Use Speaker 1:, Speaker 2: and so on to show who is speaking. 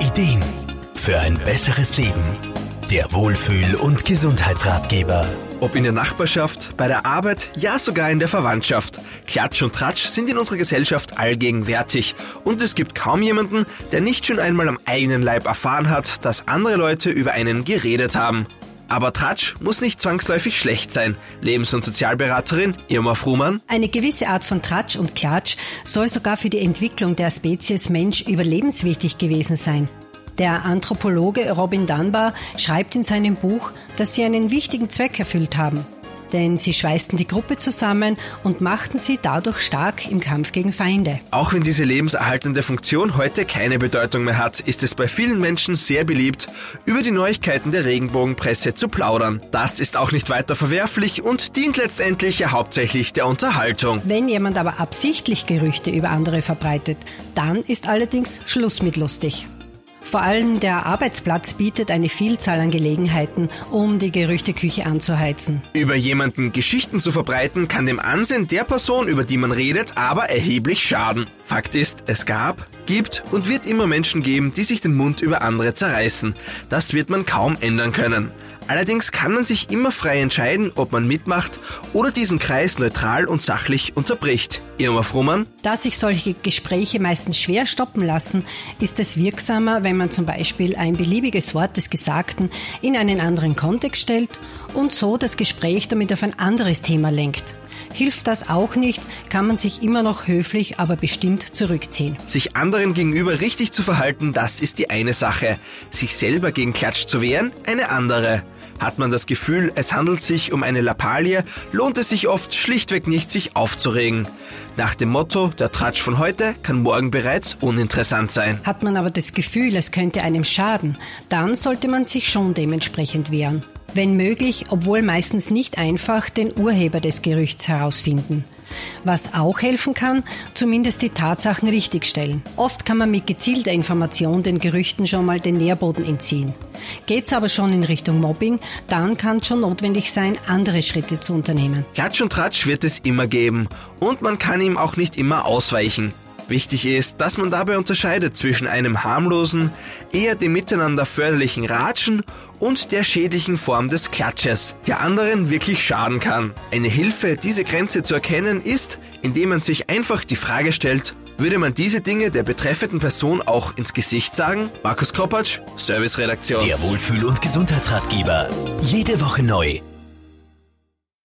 Speaker 1: Ideen für ein besseres Leben. Der Wohlfühl- und Gesundheitsratgeber.
Speaker 2: Ob in der Nachbarschaft, bei der Arbeit, ja sogar in der Verwandtschaft. Klatsch und Tratsch sind in unserer Gesellschaft allgegenwärtig. Und es gibt kaum jemanden, der nicht schon einmal am eigenen Leib erfahren hat, dass andere Leute über einen geredet haben. Aber Tratsch muss nicht zwangsläufig schlecht sein. Lebens- und Sozialberaterin Irma Frumann.
Speaker 3: Eine gewisse Art von Tratsch und Klatsch soll sogar für die Entwicklung der Spezies Mensch überlebenswichtig gewesen sein. Der Anthropologe Robin Dunbar schreibt in seinem Buch, dass sie einen wichtigen Zweck erfüllt haben. Denn sie schweißten die Gruppe zusammen und machten sie dadurch stark im Kampf gegen Feinde.
Speaker 2: Auch wenn diese lebenserhaltende Funktion heute keine Bedeutung mehr hat, ist es bei vielen Menschen sehr beliebt, über die Neuigkeiten der Regenbogenpresse zu plaudern. Das ist auch nicht weiter verwerflich und dient letztendlich ja hauptsächlich der Unterhaltung.
Speaker 3: Wenn jemand aber absichtlich Gerüchte über andere verbreitet, dann ist allerdings Schluss mit lustig. Vor allem der Arbeitsplatz bietet eine Vielzahl an Gelegenheiten, um die Gerüchteküche anzuheizen.
Speaker 2: Über jemanden Geschichten zu verbreiten, kann dem Ansehen der Person, über die man redet, aber erheblich schaden. Fakt ist, es gab, gibt und wird immer Menschen geben, die sich den Mund über andere zerreißen. Das wird man kaum ändern können. Allerdings kann man sich immer frei entscheiden, ob man mitmacht oder diesen Kreis neutral und sachlich unterbricht. Irma Frummann?
Speaker 3: Da sich solche Gespräche meistens schwer stoppen lassen, ist es wirksamer, wenn man zum Beispiel ein beliebiges Wort des Gesagten in einen anderen Kontext stellt und so das Gespräch damit auf ein anderes Thema lenkt. Hilft das auch nicht, kann man sich immer noch höflich, aber bestimmt zurückziehen.
Speaker 2: Sich anderen gegenüber richtig zu verhalten, das ist die eine Sache. Sich selber gegen Klatsch zu wehren, eine andere. Hat man das Gefühl, es handelt sich um eine Lappalie, lohnt es sich oft schlichtweg nicht, sich aufzuregen. Nach dem Motto, der Tratsch von heute kann morgen bereits uninteressant sein.
Speaker 3: Hat man aber das Gefühl, es könnte einem schaden, dann sollte man sich schon dementsprechend wehren. Wenn möglich, obwohl meistens nicht einfach, den Urheber des Gerüchts herausfinden. Was auch helfen kann, zumindest die Tatsachen richtigstellen. Oft kann man mit gezielter Information den Gerüchten schon mal den Nährboden entziehen. Geht's aber schon in Richtung Mobbing, dann kann es schon notwendig sein, andere Schritte zu unternehmen.
Speaker 2: Klatsch und Tratsch wird es immer geben und man kann ihm auch nicht immer ausweichen. Wichtig ist, dass man dabei unterscheidet zwischen einem harmlosen, eher dem Miteinander förderlichen Ratschen und der schädlichen Form des Klatsches, der anderen wirklich schaden kann. Eine Hilfe, diese Grenze zu erkennen, ist, indem man sich einfach die Frage stellt, würde man diese Dinge der betreffenden Person auch ins Gesicht sagen? Markus Kropatsch, Serviceredaktion.
Speaker 1: Der Wohlfühl- und Gesundheitsratgeber. Jede Woche neu.